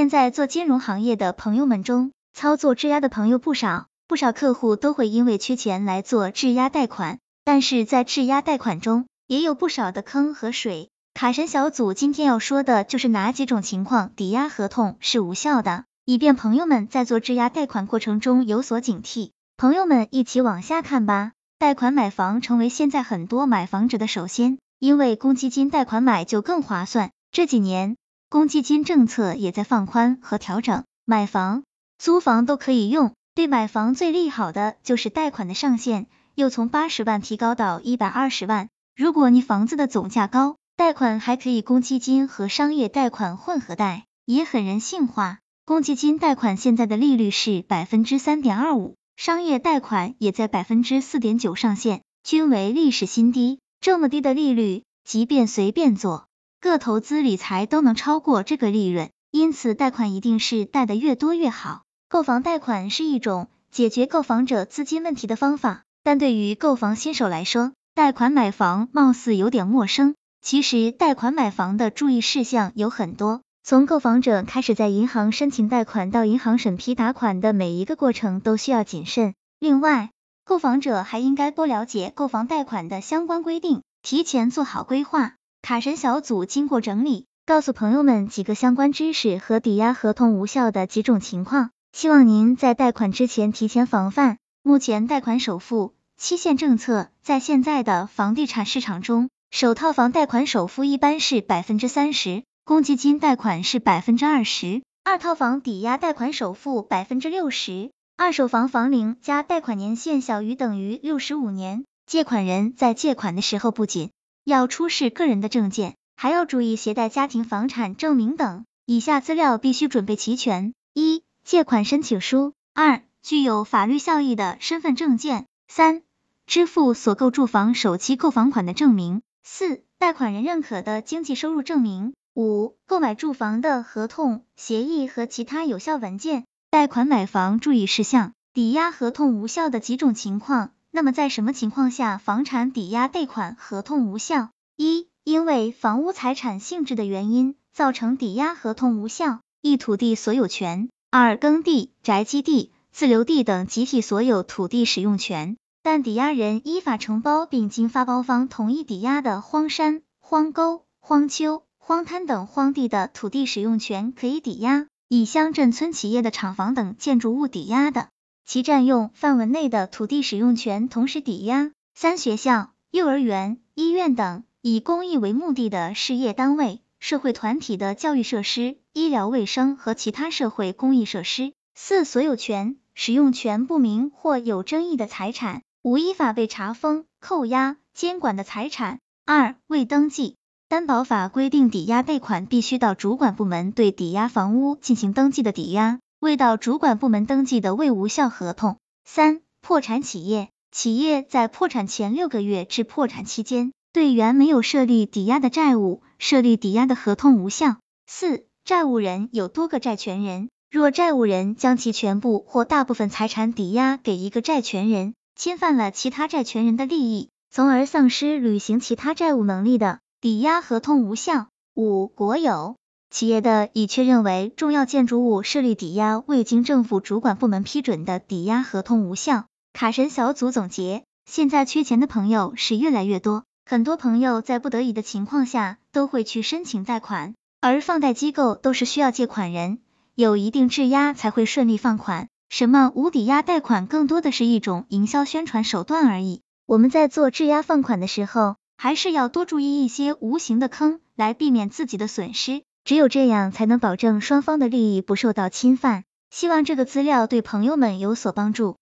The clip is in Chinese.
现在做金融行业的朋友们中，操作质押的朋友不少，不少客户都会因为缺钱来做质押贷款，但是在质押贷款中也有不少的坑和水。卡神小组今天要说的就是哪几种情况抵押合同是无效的，以便朋友们在做质押贷款过程中有所警惕。朋友们一起往下看吧。贷款买房成为现在很多买房者的首先，因为公积金贷款买就更划算。这几年公积金政策也在放宽和调整，买房、租房都可以用。对买房最利好的就是贷款的上限又从八十万提高到一百二十万。如果你房子的总价高，贷款还可以公积金和商业贷款混合贷，也很人性化。公积金贷款现在的利率是百分之三点二五。商业贷款也在百分之四点九上限，均为历史新低。这么低的利率，即便随便做各投资理财都能超过这个利润，因此贷款一定是贷的越多越好。购房贷款是一种解决购房者资金问题的方法，但对于购房新手来说，贷款买房貌似有点陌生。其实贷款买房的注意事项有很多。从购房者开始在银行申请贷款到银行审批打款的每一个过程都需要谨慎。另外，购房者还应该多了解购房贷款的相关规定，提前做好规划。卡神小组经过整理，告诉朋友们几个相关知识和抵押合同无效的几种情况，希望您在贷款之前提前防范。目前贷款首付期限政策在现在的房地产市场中，首套房贷款首付一般是百分之三十。公积金贷款是百分之二十，二套房抵押贷款首付百分之六十，二手房房龄加贷款年限小于等于六十五年，借款人在借款的时候不仅要出示个人的证件，还要注意携带家庭房产证明等。以下资料必须准备齐全：一、借款申请书；二、具有法律效益的身份证件；三、支付所购住房首期购房款的证明；四、贷款人认可的经济收入证明。五、购买住房的合同、协议和其他有效文件。贷款买房注意事项：抵押合同无效的几种情况。那么在什么情况下房产抵押贷款合同无效？一、因为房屋财产性质的原因造成抵押合同无效，一、土地所有权；二、耕地、宅基地、自留地等集体所有土地使用权，但抵押人依法承包并经发包方同意抵押的荒山、荒沟、荒丘。荒滩等荒地的土地使用权可以抵押，以乡镇村企业的厂房等建筑物抵押的，其占用范围内的土地使用权同时抵押。三、学校、幼儿园、医院等以公益为目的的事业单位、社会团体的教育设施、医疗卫生和其他社会公益设施。四、所有权、使用权不明或有争议的财产。五、依法被查封、扣押、监管的财产。二、未登记。担保法规定，抵押贷款必须到主管部门对抵押房屋进行登记的抵押，未到主管部门登记的未无效合同。三、破产企业，企业在破产前六个月至破产期间，对原没有设立抵押的债务设立抵押的合同无效。四、债务人有多个债权人，若债务人将其全部或大部分财产抵押给一个债权人，侵犯了其他债权人的利益，从而丧失履行其他债务能力的。抵押合同无效。五、国有企业的已确认为重要建筑物设立抵押未经政府主管部门批准的抵押合同无效。卡神小组总结：现在缺钱的朋友是越来越多，很多朋友在不得已的情况下都会去申请贷款，而放贷机构都是需要借款人有一定质押才会顺利放款。什么无抵押贷款更多的是一种营销宣传手段而已。我们在做质押放款的时候。还是要多注意一些无形的坑，来避免自己的损失，只有这样才能保证双方的利益不受到侵犯。希望这个资料对朋友们有所帮助。